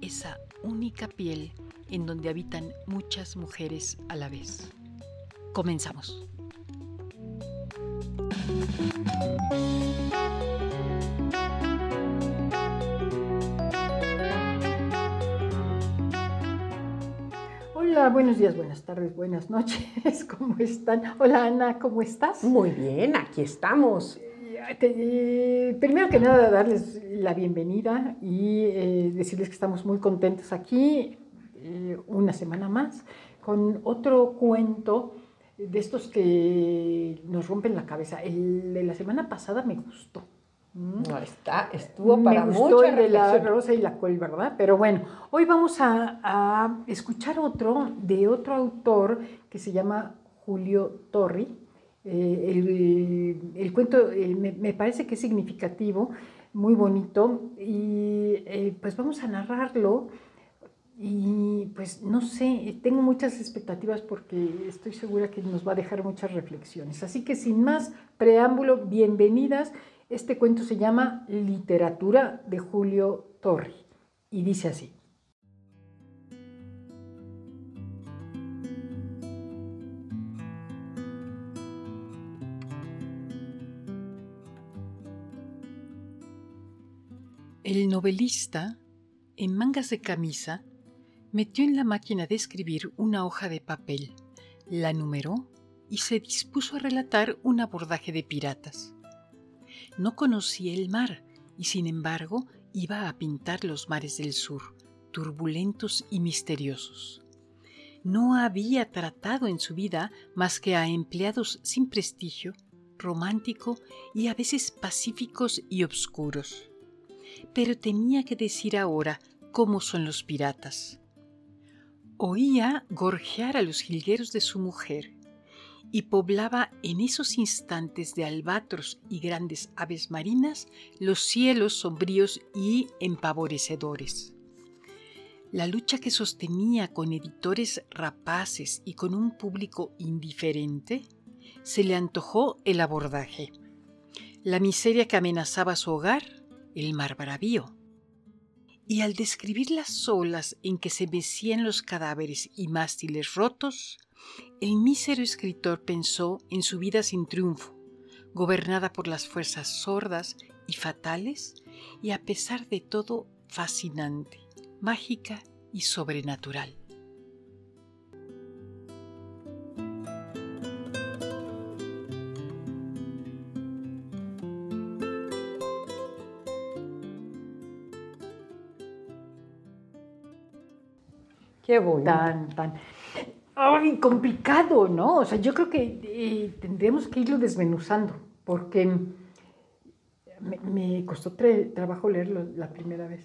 esa única piel en donde habitan muchas mujeres a la vez. Comenzamos. Hola, buenos días, buenas tardes, buenas noches, ¿cómo están? Hola Ana, ¿cómo estás? Muy bien, aquí estamos. Eh, primero que nada, darles la bienvenida y eh, decirles que estamos muy contentos aquí eh, una semana más con otro cuento de estos que nos rompen la cabeza. El de la semana pasada me gustó. No, está, estuvo para Me gustó mucha el de la rosa y la col, ¿verdad? Pero bueno, hoy vamos a, a escuchar otro de otro autor que se llama Julio Torri. Eh, el, el cuento eh, me, me parece que es significativo, muy bonito, y eh, pues vamos a narrarlo. Y pues no sé, tengo muchas expectativas porque estoy segura que nos va a dejar muchas reflexiones. Así que sin más preámbulo, bienvenidas. Este cuento se llama Literatura de Julio Torri y dice así. El novelista, en mangas de camisa, metió en la máquina de escribir una hoja de papel, la numeró y se dispuso a relatar un abordaje de piratas. No conocía el mar y sin embargo iba a pintar los mares del sur, turbulentos y misteriosos. No había tratado en su vida más que a empleados sin prestigio, romántico y a veces pacíficos y obscuros. Pero tenía que decir ahora cómo son los piratas. Oía gorjear a los jilgueros de su mujer y poblaba en esos instantes de albatros y grandes aves marinas los cielos sombríos y empavorecedores. La lucha que sostenía con editores rapaces y con un público indiferente, se le antojó el abordaje. La miseria que amenazaba su hogar, el mar bravío. Y al describir las olas en que se mecían los cadáveres y mástiles rotos, el mísero escritor pensó en su vida sin triunfo, gobernada por las fuerzas sordas y fatales, y a pesar de todo fascinante, mágica y sobrenatural. Qué bonito. Tan, tan. Ay, complicado, ¿no? O sea, yo creo que eh, tendremos que irlo desmenuzando, porque me, me costó tra- trabajo leerlo la primera vez.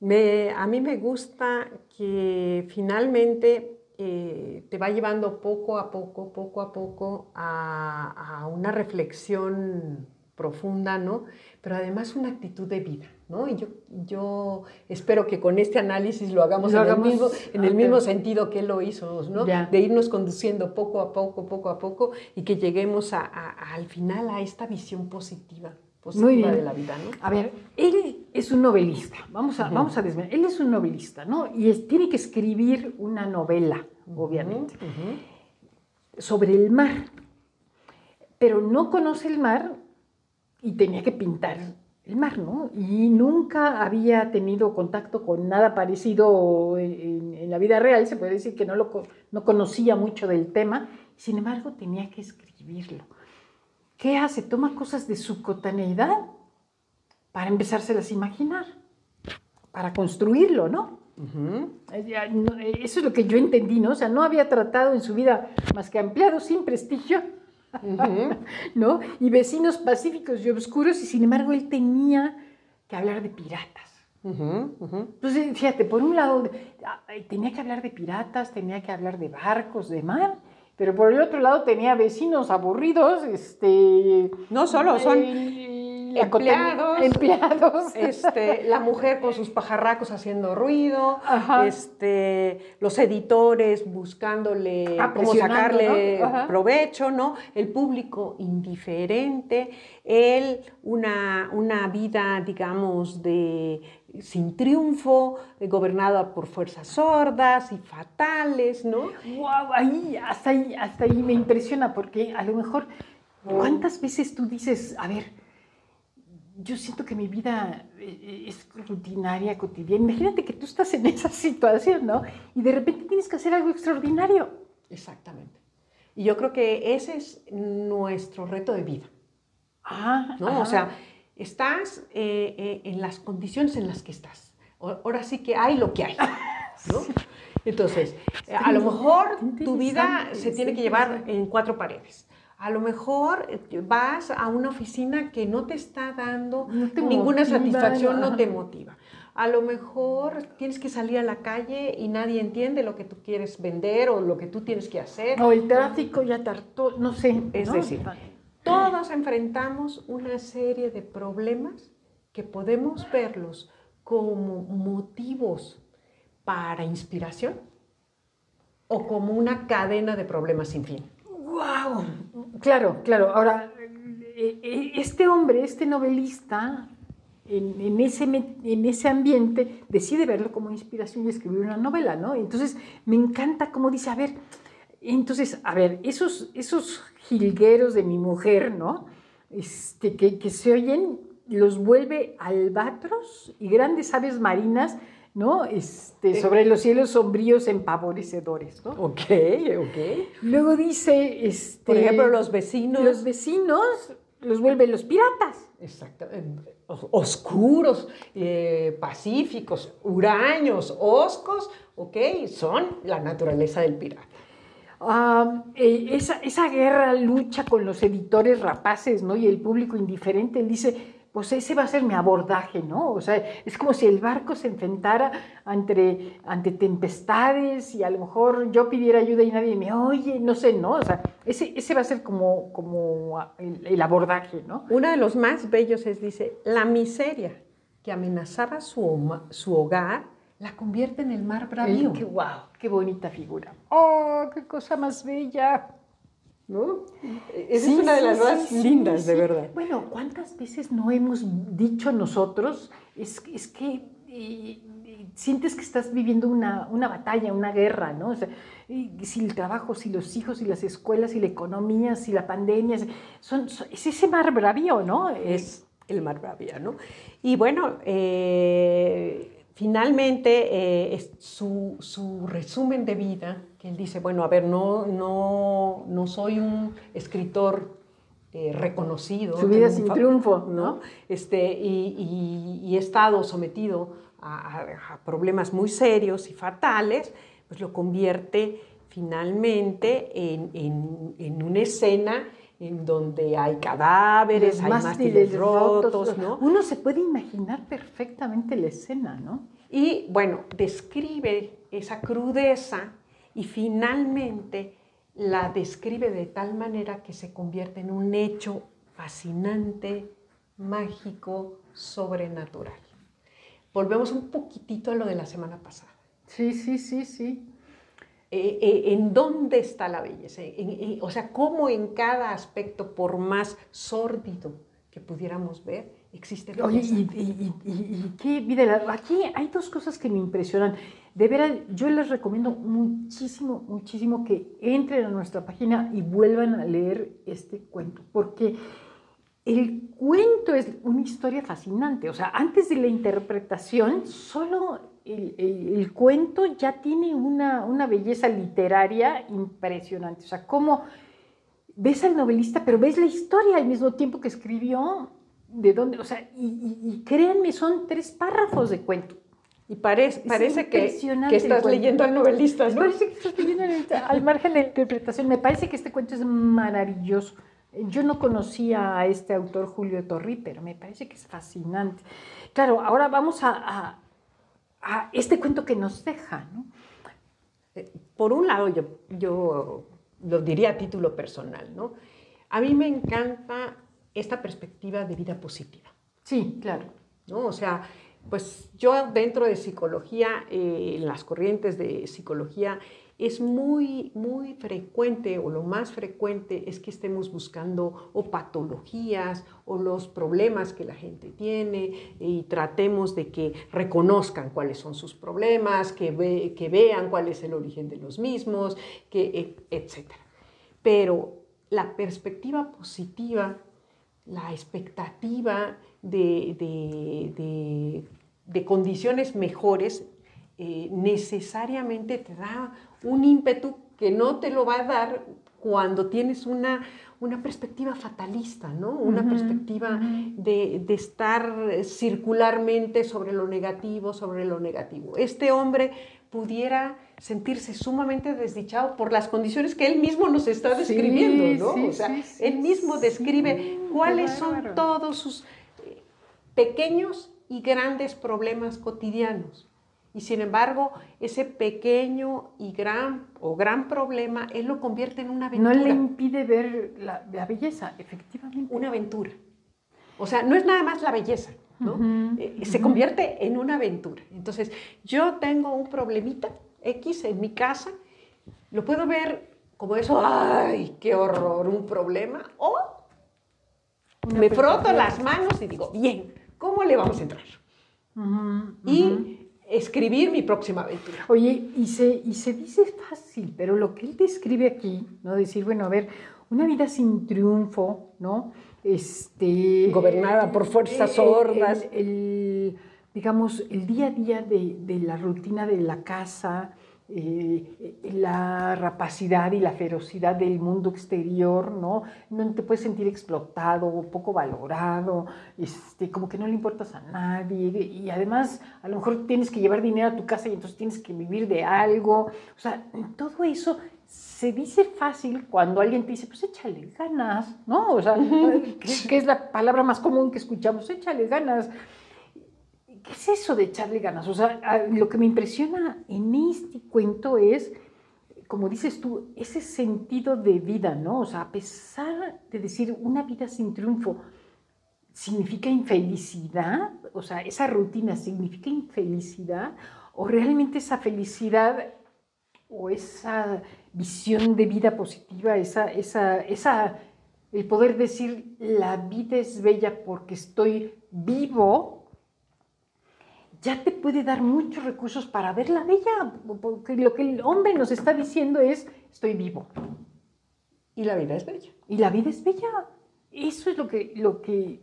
Me- a mí me gusta que finalmente eh, te va llevando poco a poco, poco a poco a, a una reflexión profunda, ¿no? Pero además una actitud de vida, ¿no? Y yo, yo espero que con este análisis lo hagamos, Lo en, hagamos- el mismo, en el mismo sentido que él lo hizo, ¿no? Ya. De irnos conduciendo poco a poco, poco a poco y que lleguemos a- a- al final a esta visión positiva, positiva Muy bien. de la vida, ¿no? A ver, él es un novelista, vamos a, Ujú. vamos a. Él es un novelista, ¿no? Y es- tiene que escribir una novela, obviamente, sobre el mar. Pero no conoce el mar y tenía que pintar el mar, ¿no? Y nunca había tenido contacto con nada parecido en, en la vida real, se puede decir que no, lo, no conocía mucho del tema, sin embargo tenía que escribirlo. ¿Qué hace? Toma cosas de su cotaneidad para empezárselas a imaginar, para construirlo, ¿no? Eso es lo que yo entendí, ¿no? O sea, no había tratado en su vida más que ampliado sin prestigio, ¿no? Y vecinos pacíficos y oscuros, y sin embargo él tenía que hablar de piratas. Entonces, fíjate, por un lado tenía que hablar de piratas, tenía que hablar de barcos, de mar, pero por el otro lado tenía vecinos aburridos, este... No solo, son empleados, empleados. Este, la mujer con sus pajarracos haciendo ruido, este, los editores buscándole Ah, cómo sacarle provecho, ¿no? El público indiferente, él una, una vida, digamos, de sin triunfo, eh, gobernada por fuerzas sordas y fatales, ¿no? Wow, ahí, hasta ahí, hasta ahí me impresiona porque a lo mejor, ¿cuántas veces tú dices, a ver, yo siento que mi vida eh, es rutinaria, cotidiana. Imagínate que tú estás en esa situación, ¿no? Y de repente tienes que hacer algo extraordinario. Exactamente. Y yo creo que ese es nuestro reto de vida. Ah, ¿no? O sea, estás eh, eh, en las condiciones en las que estás. Ahora sí que hay lo que hay, ¿no? Entonces, eh, a lo mejor tu vida se tiene que llevar en cuatro paredes. A lo mejor eh, vas a una oficina que no te está dando No te ninguna motiva, satisfacción, no te motiva. A lo mejor tienes que salir a la calle y nadie entiende lo que tú quieres vender o lo que tú tienes que hacer. o el tráfico ya tardó, no sé. Es ¿no? decir, todos enfrentamos una serie de problemas que podemos verlos como motivos para inspiración o como una cadena de problemas sin fin. ¡Wow! Claro, claro. Ahora, eh, eh, este hombre, este novelista, en, ese, en ese ambiente, decide verlo como inspiración y escribir una novela, ¿no? Entonces, me encanta cómo dice, a ver, entonces, a ver, esos, esos jilgueros de mi mujer, ¿no? Este, que, que se oyen, los vuelve albatros y grandes aves marinas, ¿no? Este, sobre los cielos sombríos empavorecedores, ¿no? Ok, ok. Luego dice, este, Por ejemplo, los vecinos. los vecinos los vuelven los piratas. Exacto, os- oscuros, eh, pacíficos, huraños, oscos, ok, son la naturaleza del pirata. Ah, eh, esa, esa guerra lucha con los editores rapaces, ¿no? Y el público indiferente, él dice, pues ese va a ser mi abordaje, ¿no? O sea, es como si el barco se enfrentara ante, ante tempestades y a lo mejor yo pidiera ayuda y nadie me oye, no sé, ¿no? O sea, ese, ese va a ser como, como el, el abordaje, ¿no? Uno de los más bellos es, dice, la miseria que amenazaba su, su hogar la convierte en el mar bravío. El- qué guau, qué bonita figura. ¡Oh, qué cosa más bella! ¿No? Esa Sí, es una de las sí, más sí, lindas, de verdad. Bueno, ¿cuántas veces no hemos dicho nosotros? Es, es que eh, sientes que estás viviendo una, una batalla, una guerra, ¿no? O sea, si el trabajo, si los hijos, si las escuelas, si la economía, si la pandemia, son, son- es ese mar bravío, ¿no? Es el mar bravío, ¿no? Y bueno, eh, finalmente eh, su, su resumen de vida, que él dice, bueno, a ver, no, no, no soy un escritor eh, reconocido. Su vida sin triunfo, ¿no? Este, y, y- y he estado sometido a, a- a problemas muy serios y fatales, pues lo convierte finalmente en, en- en una escena en donde hay cadáveres, hay mástiles rotos, ¿no? Uno se puede imaginar perfectamente la escena, ¿no? Y bueno, describe esa crudeza y finalmente la describe de tal manera que se convierte en un hecho fascinante, mágico, sobrenatural. Volvemos un poquitito a lo de la semana pasada. Sí, sí, sí, sí. Eh, eh, ¿En dónde está la belleza? En- en- o sea, cómo en cada aspecto, por más sórdido que pudiéramos ver, existe Oye, y, y- y- y- y qué vida. Aquí hay dos cosas que me impresionan. De veras, yo les recomiendo muchísimo, muchísimo que entren a nuestra página y vuelvan a leer este cuento, porque el cuento es una historia fascinante. O sea, antes de la interpretación, solo el, cuento ya tiene una, una, belleza literaria impresionante. O sea, cómo ves al novelista, pero ves la historia al mismo tiempo que escribió, de dónde, o sea, y, créanme, son tres párrafos de cuento. Y parece, parece que, que, estás leyendo al novelista, ¿no? Parece que estás leyendo al margen de la interpretación. Me parece que este cuento es maravilloso. Yo no conocía a este autor Julio Torri, pero me parece que es fascinante. Claro, ahora vamos a, a, este cuento que nos deja, ¿no? Eh, por un lado, yo, yo lo diría a título personal, ¿no? A mí me encanta esta perspectiva de vida positiva. Sí, claro. ¿no? O sea, pues yo dentro de psicología, eh, en las corrientes de psicología, es muy, muy frecuente o lo más frecuente es que estemos buscando o patologías o los problemas que la gente tiene y tratemos de que reconozcan cuáles son sus problemas, que, que vean cuál es el origen de los mismos, que, etc. Pero la perspectiva positiva, la expectativa de, de condiciones mejores eh, necesariamente te da un ímpetu que no te lo va a dar cuando tienes una, una perspectiva fatalista, ¿no? Una perspectiva de, de, estar circularmente sobre lo negativo, sobre lo negativo. Este hombre pudiera sentirse sumamente desdichado por las condiciones que él mismo nos está describiendo, ¿no? o sea, él mismo describe cuáles son todos sus eh, pequeños y grandes problemas cotidianos. Y sin embargo, ese pequeño y gran o gran problema, él lo convierte en una aventura. No le impide ver la, belleza, efectivamente. Una aventura. O sea, no es nada más la belleza, ¿no? Eh, se convierte en una aventura. Entonces, yo tengo un problemita X en mi casa, lo puedo ver como eso, ¡ay, qué horror, un problema! O me froto las manos y digo, bien, ¿cómo le vamos a entrar? y escribir mi próxima aventura. Oye, y se, y se dice fácil, pero lo que él describe aquí, ¿no? Decir, bueno, a ver, una vida sin triunfo, ¿no? Este, Gobernada por fuerzas sordas. El, digamos, el día a día de, de la rutina de la casa, eh, la rapacidad y la ferocidad del mundo exterior, ¿no? No te puedes sentir explotado, poco valorado, este, como que no le importas a nadie y además a lo mejor tienes que llevar dinero a tu casa y entonces tienes que vivir de algo. O sea, todo eso se dice fácil cuando alguien te dice, pues échale ganas, ¿no? O sea, que es la palabra más común que escuchamos, échale ganas. ¿Qué es eso de echarle ganas? O sea, lo que me impresiona en este cuento es, como dices tú, ese sentido de vida, ¿no? O sea, a pesar de decir una vida sin triunfo, ¿significa infelicidad? O sea, esa rutina significa infelicidad o realmente esa felicidad o esa visión de vida positiva, esa, esa, esa, el poder decir la vida es bella porque estoy vivo, ya te puede dar muchos recursos para verla bella, porque lo que el hombre nos está diciendo es, estoy vivo. Y la vida es bella. Y la vida es bella. Eso es lo que... Lo que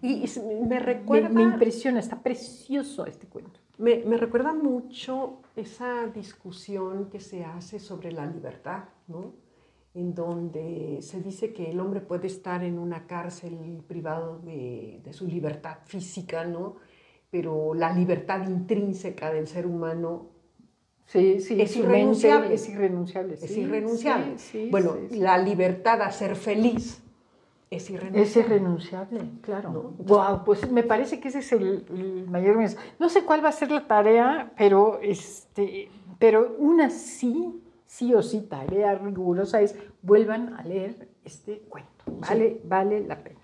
y, me recuerda... Me, impresiona, está precioso este cuento. Me, me, recuerda mucho esa discusión que se hace sobre la libertad, ¿no? En donde se dice que el hombre puede estar en una cárcel privado de, de su libertad física, ¿no? Pero la libertad intrínseca del ser humano sí, sí, es, irrenunciable. Es irrenunciable. Es irrenunciable. bueno, la libertad a ser feliz es irrenunciable. Es irrenunciable, claro. wow, pues me parece que ese es el, mayor mensaje. No sé cuál va a ser la tarea, pero, este, pero una sí, sí o sí tarea rigurosa es vuelvan a leer este cuento. Vale, vale la pena.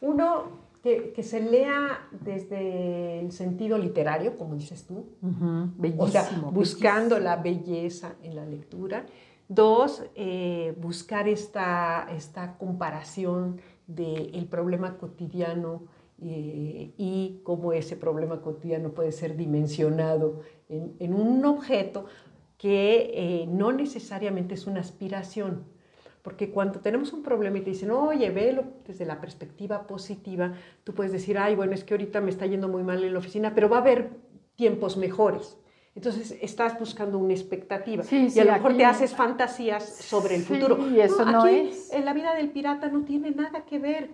Uno que, se lea desde el sentido literario, como dices tú, o sea, buscando la belleza en la lectura. Dos, eh, buscar esta, esta comparación del problema cotidiano eh, y cómo ese problema cotidiano puede ser dimensionado en, un objeto que eh, no necesariamente es una aspiración, Porque cuando tenemos un problema y te dicen, oye, velo desde la perspectiva positiva, tú puedes decir, ay, bueno, es que ahorita me está yendo muy mal en la oficina, pero va a haber tiempos mejores. Entonces estás buscando una expectativa Sí, y sí, a lo mejor aquí- te haces fantasías sobre el Sí, futuro. y eso no aquí, es. En la vida del pirata no tiene nada que ver.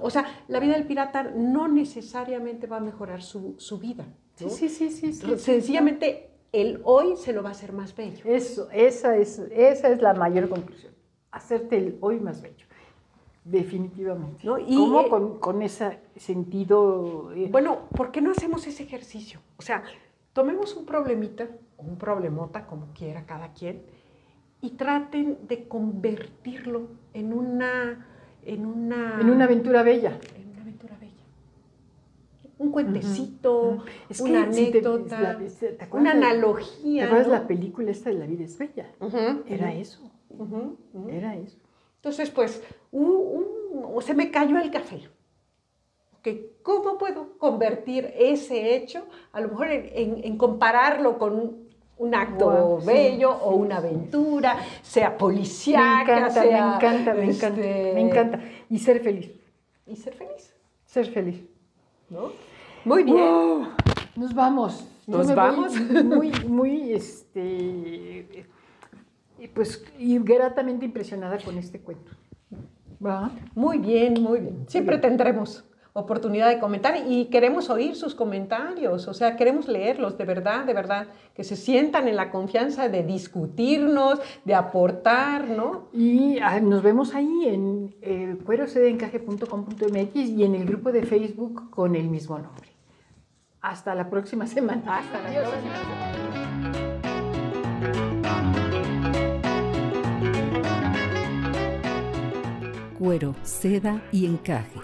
O sea, la vida del pirata no necesariamente va a mejorar su, su vida. ¿no? Sí, sí, sí, sí, sí. Sencillamente el hoy se lo va a hacer más bello. Eso, esa es, esa es la mayor conclusión. Hacerte el hoy más bello. Definitivamente. ¿No? Y, ¿Cómo? eh, con, con ese sentido. eh, Bueno, ¿por qué no hacemos ese ejercicio? O sea, tomemos un problemita, o un problemota, como quiera cada quien, y traten de convertirlo en una... En una, en una aventura bella. en una aventura bella. Un cuentecito, ujú. Es que una si te- anécdota, la- ¿te acuerdas una analogía. ¿Te acuerdas ¿no? la película esta de La vida es bella? Era era eso. Entonces, pues, un- un- o se me cayó el café. ¿Cómo puedo convertir ese hecho, a lo mejor en, en- en compararlo con un acto bello sí, o una sí. aventura, sea Me policíaca, encanta, sea, me encanta, me encanta, este, me encanta. Y ser feliz, Y ser feliz, ser feliz. ¿no? Muy bien. ¡Wow! Nos vamos. Nos me vamos. Muy, muy, este, y pues, y gratamente impresionada con este cuento. ¿Va? Muy bien, muy bien. Siempre tendremos oportunidad de comentar y queremos oír sus comentarios, o sea, queremos leerlos, de verdad, de verdad, que se sientan en la confianza de discutirnos, de aportar, ¿no? Y ah, nos vemos ahí en eh, cuerosedencaje.com.mx y en el grupo de Facebook con el mismo nombre. Hasta la próxima semana. Hasta la Adiós. próxima Cuero, seda y encaje.